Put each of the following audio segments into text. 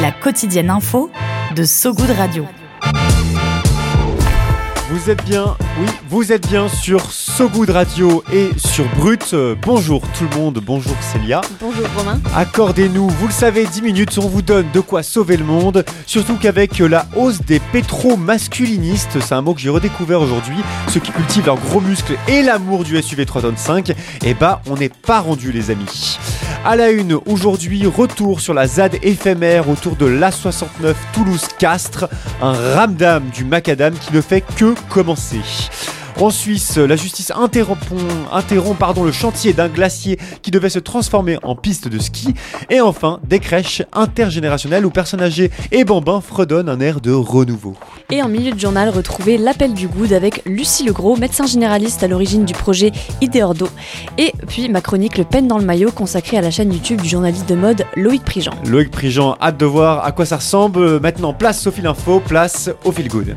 La quotidienne info de So Good Radio. Vous êtes bien, oui, vous êtes bien sur So Good Radio et sur Brut. Euh, bonjour tout le monde, bonjour Célia. Bonjour Romain. Accordez-nous, vous le savez, 10 minutes, on vous donne de quoi sauver le monde. Surtout qu'avec la hausse des pétro-masculinistes, c'est un mot que j'ai redécouvert aujourd'hui, ceux qui cultivent leurs gros muscles et l'amour du SUV 3 tonnes 5, eh bah on n'est pas rendu les amis. À la une, aujourd'hui, retour sur la ZAD éphémère autour de l'A69 Toulouse-Castres, un ramdam du macadam qui ne fait que commencer. En Suisse, la justice interrompt, interrompt pardon, le chantier d'un glacier qui devait se transformer en piste de ski. Et enfin, des crèches intergénérationnelles où personnes âgées et bambins fredonnent un air de renouveau. Et en milieu de journal, retrouvez l'appel du good avec Lucie Legros, médecin généraliste à l'origine du projet Idéordo. Et puis ma chronique Le Pen dans le maillot consacrée à la chaîne YouTube du journaliste de mode Loïc Prigent. Loïc Prigent, hâte de voir à quoi ça ressemble. Maintenant, place au fil info, place au fil good.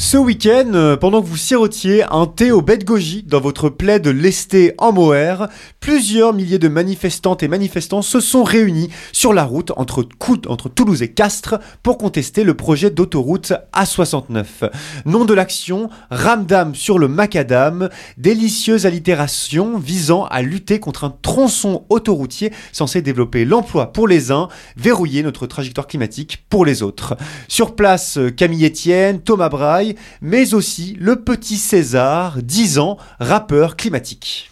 Ce week-end, euh, pendant que vous sirotiez un thé au bête goji dans votre plaid lesté en mohair, plusieurs milliers de manifestantes et manifestants se sont réunis sur la route entre, Toulouse et Castres pour contester le projet d'autoroute A69. Nom de l'action, Ramdam sur le macadam, délicieuse allitération visant à lutter contre un tronçon autoroutier censé développer l'emploi pour les uns, verrouiller notre trajectoire climatique pour les autres. Sur place, Camille Etienne, Thomas Braille, mais aussi le petit César, 10 ans, rappeur climatique.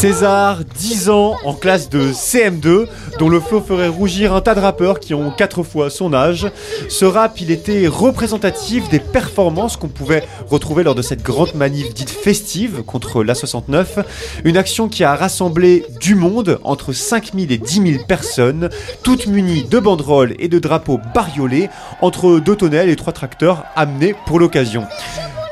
César, 10 ans, en classe de CM2, dont le flow ferait rougir un tas de rappeurs qui ont 4 fois son âge. Ce rap, il était représentatif des performances qu'on pouvait retrouver lors de cette grande manif dite festive contre l'A69. Une action qui a rassemblé du monde, entre 5000 et 10 000 personnes, toutes munies de banderoles et de drapeaux bariolés, entre deux tonnelles et trois tracteurs amenés pour l'occasion.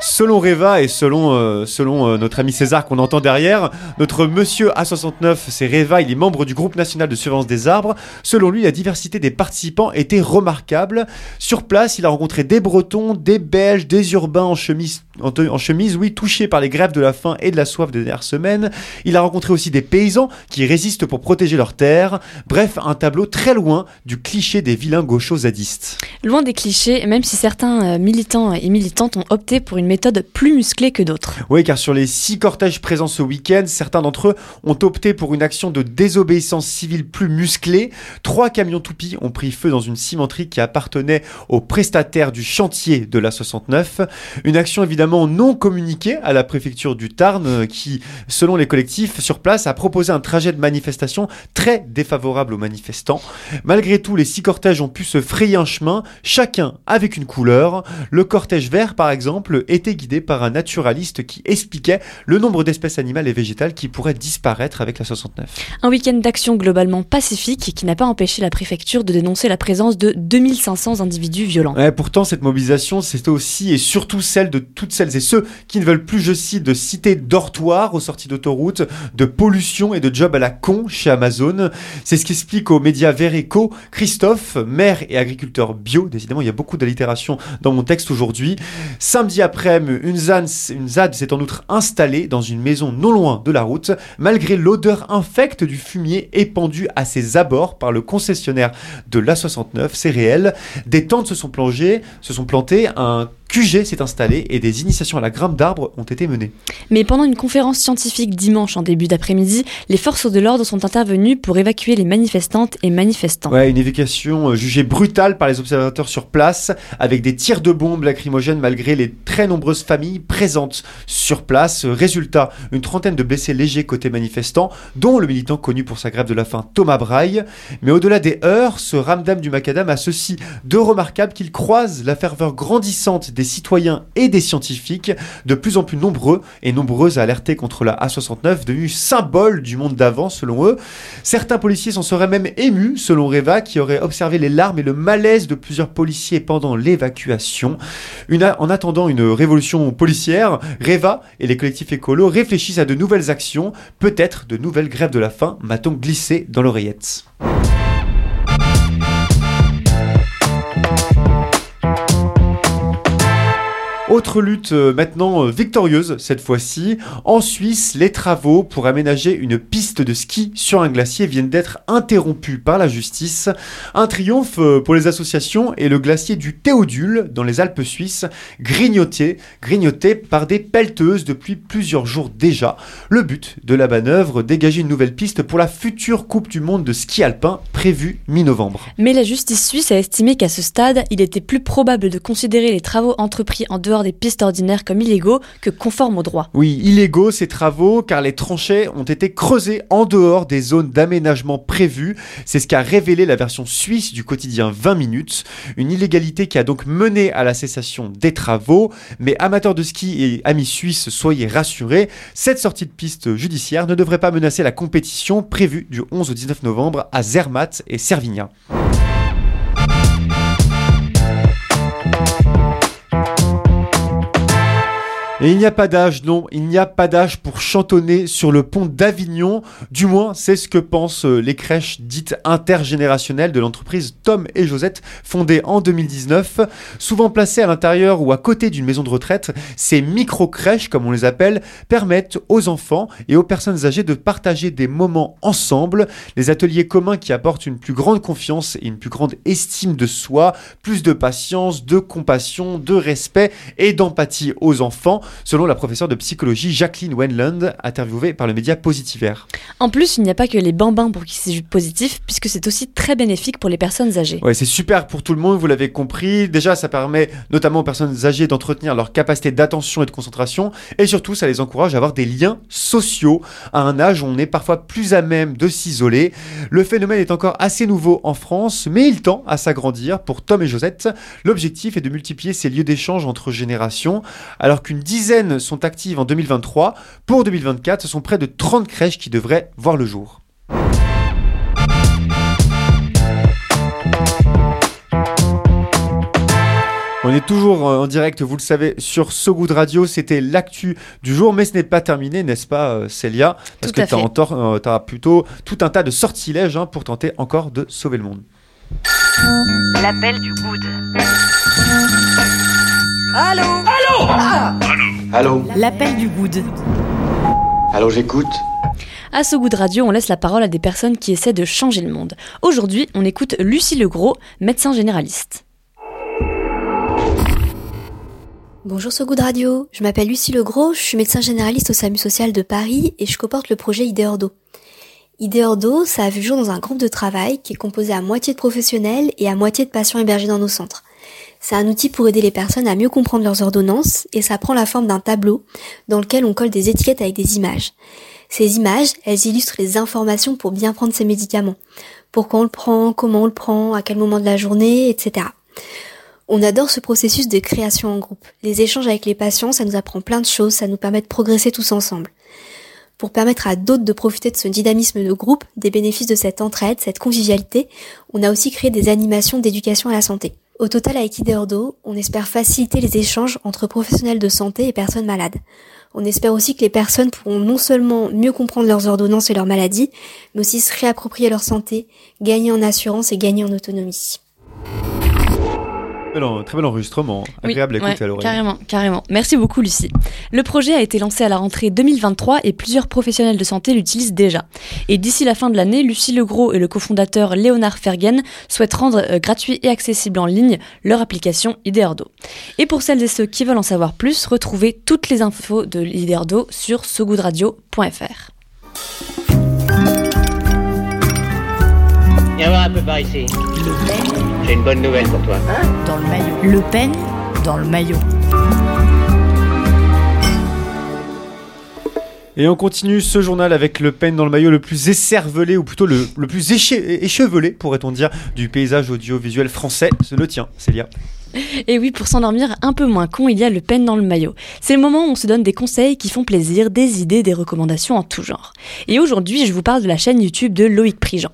Selon Reva et selon, euh, selon euh, notre ami César qu'on entend derrière, notre monsieur A69, c'est Reva, il est membre du groupe national de surveillance des arbres. Selon lui, la diversité des participants était remarquable. Sur place, il a rencontré des Bretons, des Belges, des urbains en chemise, en, en chemise oui, touchés par les grèves de la faim et de la soif des dernières semaines. Il a rencontré aussi des paysans qui résistent pour protéger leurs terres. Bref, un tableau très loin du cliché des vilains gauchos zadistes. Loin des clichés, même si certains euh, militants et militantes ont opté pour une méthode plus musclée que d'autres. Oui, car sur les six cortèges présents ce week-end, certains d'entre eux ont opté pour une action de désobéissance civile plus musclée. Trois camions toupies ont pris feu dans une cimenterie qui appartenait aux prestataires du chantier de la 69. Une action évidemment non communiquée à la préfecture du Tarn qui, selon les collectifs sur place, a proposé un trajet de manifestation très défavorable aux manifestants. Malgré tout, les six cortèges ont pu se frayer un chemin, chacun avec une couleur. Le cortège vert, par exemple, était guidé par un naturaliste qui expliquait le nombre d'espèces animales et végétales qui pourraient disparaître avec la 69. Un week-end d'action globalement pacifique qui n'a pas empêché la préfecture de dénoncer la présence de 2500 individus violents. Ouais, pourtant, cette mobilisation, c'est aussi et surtout celle de toutes celles et ceux qui ne veulent plus, je cite, de citer dortoirs aux sorties d'autoroute, de pollution et de job à la con chez Amazon. C'est ce qu'explique aux médias Vereco Christophe, maire et agriculteur bio. Décidément, il y a beaucoup d'allitération dans mon texte aujourd'hui. Samedi après, une ZAD, s'est en outre installée dans une maison non loin de la route, malgré l'odeur infecte du fumier épandu à ses abords par le concessionnaire de l'A69. C'est réel. Des tentes se sont plongées, se sont plantées, QG s'est installé et des initiations à la grimpe d'arbres ont été menées. Mais pendant une conférence scientifique dimanche en début d'après-midi, les forces de l'ordre sont intervenues pour évacuer les manifestantes et manifestants. Ouais, une évacuation euh, jugée brutale par les observateurs sur place, avec des tirs de bombes lacrymogènes malgré les très nombreuses familles présentes sur place. Résultat, une trentaine de blessés légers côté manifestants, dont le militant connu pour sa grève de la faim Thomas Braille. Mais au-delà des heures, ce ramdam du macadam a ceci de remarquable qu'il croise la ferveur grandissante des citoyens et des scientifiques, de plus en plus nombreux et nombreuses à alerter contre la A69, devenue symbole du monde d'avant selon eux. Certains policiers s'en seraient même émus, selon Reva, qui aurait observé les larmes et le malaise de plusieurs policiers pendant l'évacuation. En attendant une révolution policière, Reva et les collectifs écolos réfléchissent à de nouvelles actions, peut-être de nouvelles grèves de la faim, m'a-t-on glissé dans l'oreillette. Autre lutte euh, maintenant euh, victorieuse cette fois-ci. En Suisse, les travaux pour aménager une piste de ski sur un glacier viennent d'être interrompus par la justice. Un triomphe euh, pour les associations et le glacier du Théodule dans les Alpes suisses, grignoté, grignoté par des pelleteuses depuis plusieurs jours déjà. Le but de la manœuvre, dégager une nouvelle piste pour la future Coupe du Monde de ski alpin prévue mi-novembre. Mais la justice suisse a estimé qu'à ce stade, il était plus probable de considérer les travaux entrepris en dehors des pistes ordinaires comme illégaux que conformes au droit. Oui, illégaux ces travaux car les tranchées ont été creusées en dehors des zones d'aménagement prévues. C'est ce qu'a révélé la version suisse du quotidien 20 minutes. Une illégalité qui a donc mené à la cessation des travaux. Mais amateurs de ski et amis suisses, soyez rassurés, cette sortie de piste judiciaire ne devrait pas menacer la compétition prévue du 11 au 19 novembre à Zermatt et Servignan. Et il n'y a pas d'âge, non, il n'y a pas d'âge pour chantonner sur le pont d'Avignon. Du moins, c'est ce que pensent euh, les crèches dites intergénérationnelles de l'entreprise Tom et Josette, fondée en 2019. Souvent placées à l'intérieur ou à côté d'une maison de retraite, ces micro-crèches, comme on les appelle, permettent aux enfants et aux personnes âgées de partager des moments ensemble. Les ateliers communs qui apportent une plus grande confiance et une plus grande estime de soi, plus de patience, de compassion, de respect et d'empathie aux enfants selon la professeure de psychologie Jacqueline Wenland, interviewée par le média Positivaire. En plus, il n'y a pas que les bambins pour qui c'est positif, puisque c'est aussi très bénéfique pour les personnes âgées. Ouais, c'est super pour tout le monde, vous l'avez compris. Déjà, ça permet notamment aux personnes âgées d'entretenir leur capacité d'attention et de concentration, et surtout, ça les encourage à avoir des liens sociaux à un âge où on est parfois plus à même de s'isoler. Le phénomène est encore assez nouveau en France, mais il tend à s'agrandir. Pour Tom et Josette, l'objectif est de multiplier ces lieux d'échange entre générations, alors qu'une dizaine sont actives en 2023. Pour 2024, ce sont près de 30 crèches qui devraient voir le jour. On est toujours euh, en direct, vous le savez, sur So Good Radio. C'était l'actu du jour, mais ce n'est pas terminé, n'est-ce pas, euh, Célia? Parce Tout que tu as, as plutôt tout un tas de sortilèges hein, pour tenter encore de sauver le monde. L'appel du good. Allô? Allô? L'appel du good. Allô, j'écoute À ce goût de radio, on laisse la parole à des personnes qui essaient de changer le monde. Aujourd'hui, on écoute Lucie Legros, médecin généraliste. Bonjour So Good Radio, je m'appelle Lucie Legros, je suis médecin généraliste au SAMU social de Paris et je comporte le projet Idéordo. Idéordo, ça a vu le jour dans un groupe de travail qui est composé à moitié de professionnels et à moitié de patients hébergés dans nos centres. C'est un outil pour aider les personnes à mieux comprendre leurs ordonnances et ça prend la forme d'un tableau dans lequel on colle des étiquettes avec des images. Ces images, elles illustrent les informations pour bien prendre ces médicaments. Pourquoi on le prend, comment on le prend, à quel moment de la journée, etc. On adore ce processus de création en groupe. Les échanges avec les patients, ça nous apprend plein de choses, ça nous permet de progresser tous ensemble. Pour permettre à d'autres de profiter de ce dynamisme de groupe, des bénéfices de cette entraide, cette convivialité, on a aussi créé des animations d'éducation à la santé. Au total, avec Ideordo, on espère faciliter les échanges entre professionnels de santé et personnes malades. On espère aussi que les personnes pourront non seulement mieux comprendre leurs ordonnances et leurs maladies, mais aussi se réapproprier leur santé, gagner en assurance et gagner en autonomie. Bel en- Très bel enregistrement, Oui, agréable à écouter ouais, à l'oreille. Carrément, carrément. Merci beaucoup, Lucie. Le projet a été lancé à la rentrée 2023 et plusieurs professionnels de santé l'utilisent déjà. Et d'ici la fin de l'année, Lucie Legros et le cofondateur Léonard Fergen souhaitent rendre euh, gratuit et accessible en ligne leur application Ideardo. Et pour celles et ceux qui veulent en savoir plus, retrouvez toutes les infos de Ideardo sur sogoodradio.fr. Viens voir un peu par ici. J'ai une bonne nouvelle pour toi. Dans le maillot. Le Pen dans le maillot. Et on continue ce journal avec le Pen dans le maillot le plus écervelé, ou plutôt le, le plus éche- échevelé, pourrait-on dire, du paysage audiovisuel français. C'est le tien, Célia. Et oui, pour s'endormir un peu moins con, il y a le pen dans le maillot. C'est le moment où on se donne des conseils qui font plaisir, des idées, des recommandations en tout genre. Et aujourd'hui, je vous parle de la chaîne YouTube de Loïc Prigent.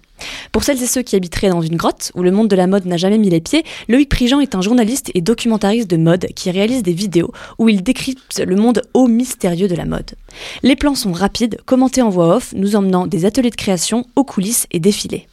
Pour celles et ceux qui habiteraient dans une grotte où le monde de la mode n'a jamais mis les pieds, Loïc Prigent est un journaliste et documentariste de mode qui réalise des vidéos où il décrypte le monde haut mystérieux de la mode. Les plans sont rapides, commentés en voix off, nous emmenant des ateliers de création aux coulisses et défilés.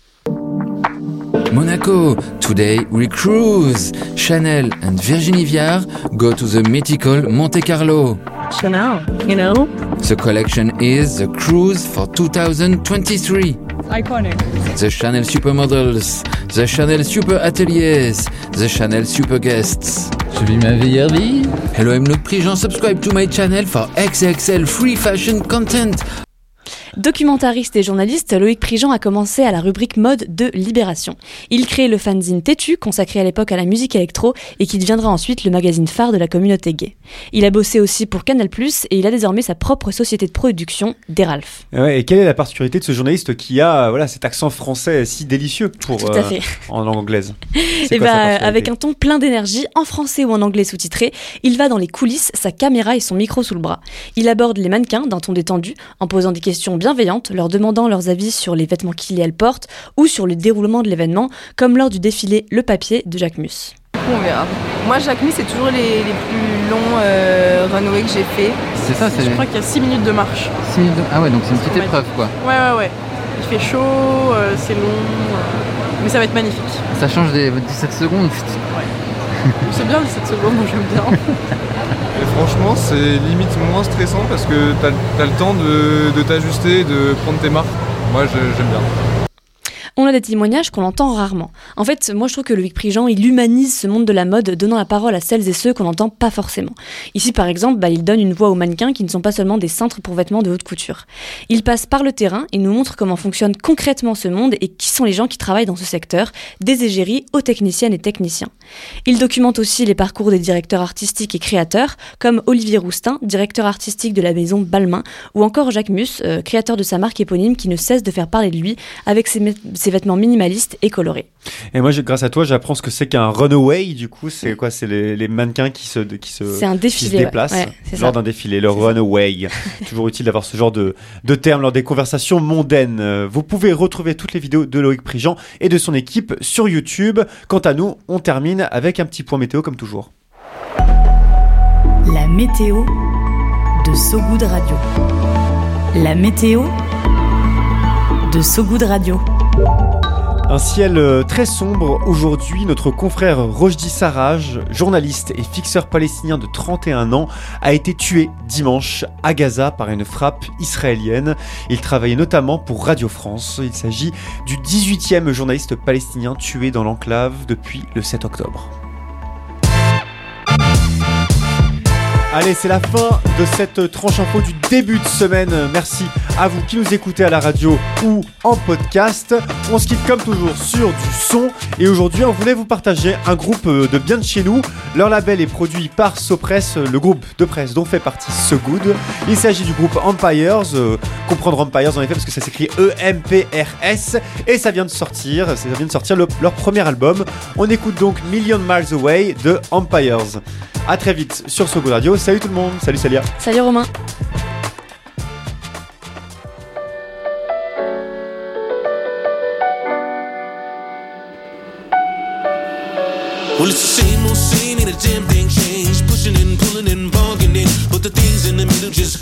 Monaco. Today we cruise. Chanel and Virginie Viard go to the mythical Monte Carlo. Chanel, you know? The collection is the cruise for 2023. Iconic. The Chanel Supermodels, the Chanel Super Ateliers, the Chanel Super Guests. Je vis ma vie. Hello, I'm Luc Prigent. Subscribe to my channel for XXL free fashion content. Documentariste et journaliste, Loïc Prigent a commencé à la rubrique mode de Libération. Il crée le fanzine Têtu, consacré à l'époque à la musique électro, et qui deviendra ensuite le magazine phare de la communauté gay. Il a bossé aussi pour Canal+, et il a désormais sa propre société de production, Deralf. Et ouais, et quelle est la particularité de ce journaliste qui a voilà, cet accent français si délicieux pour, Tout à fait. en langue anglaise? Et quoi bah, particularité? avec un ton plein d'énergie, en français ou en anglais sous-titré, il va dans les coulisses, sa caméra et son micro sous le bras. Il aborde les mannequins d'un ton détendu, en posant des questions bienveillantes, leur demandant leurs avis sur les vêtements qu'ils et elles portent, ou sur le déroulement de l'événement, comme lors du défilé Le Papier de Jacques Mus. On verra. Moi, Jacques Mus, c'est toujours les, les plus longs euh, runways que j'ai fait. C'est ça, c'est. Je crois qu'il y a 6 minutes de marche. Six minutes de- Ah ouais, donc c'est une petite épreuve quoi. Ouais, ouais, ouais. Il fait chaud, euh, c'est long, euh, mais ça va être magnifique. Ça change des 17 secondes. C'est bien 17 secondes, moi j'aime bien. Et franchement, c'est limite moins stressant parce que t'as as le temps de, de t'ajuster, de prendre tes marques. Moi, j'aime bien. On a des témoignages qu'on entend rarement. En fait, moi je trouve que Loïc Prigent, il humanise ce monde de la mode, donnant la parole à celles et ceux qu'on n'entend pas forcément. Ici par exemple, bah, il donne une voix aux mannequins qui ne sont pas seulement des cintres pour vêtements de haute couture. Il passe par le terrain et nous montre comment fonctionne concrètement ce monde et qui sont les gens qui travaillent dans ce secteur, des égéries aux techniciennes et techniciens. Il documente aussi les parcours des directeurs artistiques et créateurs, comme Olivier Roustin, directeur artistique de la maison Balmain, ou encore Jacques Mus, euh, créateur de sa marque éponyme qui ne cesse de faire parler de lui avec ses, ses vêtements minimalistes et colorés. Et moi, je- grâce à toi, j'apprends ce que c'est qu'un runaway. Du coup, c'est quoi? C'est les, les mannequins qui se, qui se, C'est un qui se défilé, ouais. déplacent Ouais, c'est lors d'un défilé, le runaway. Toujours utile d'avoir ce genre de, de terme lors des conversations mondaines. Euh, Vous pouvez retrouver toutes les vidéos de Loïc Prigent et de son équipe sur YouTube. Quant à nous, on termine avec un petit point météo comme toujours. La météo de Sogoud Radio. La météo de Sogoud Radio. Un ciel euh, très sombre aujourd'hui. Notre confrère Rojdi Sarraj, journaliste et fixeur palestinien de 31 ans, a été tué dimanche à Gaza par une frappe israélienne. Il travaillait notamment pour Radio France. Il s'agit du 18e journaliste palestinien tué dans l'enclave depuis le 7 octobre. Allez, c'est la fin de cette tranche info du début de semaine. Merci à vous qui nous écoutez à la radio ou en podcast. On se quitte comme toujours sur du son. Et aujourd'hui, on voulait vous partager un groupe euh, de bien de chez nous. Leur label est produit par Sopress, le groupe de presse dont fait partie So Good. Il s'agit du groupe Empires. euh, comprendre Empires en effet parce que ça s'écrit E-M-P-R-S. Et ça vient de sortir. Ça vient de sortir le- leur premier album. On écoute donc Million Miles Away de Empires. À très vite sur So Good Radio. Salut tout le monde. Salut Célia. Salut Romain. Well, it's the same old scene, and a damn thing changed. Pushing and pulling and bargaining, but the things in the middle just hurt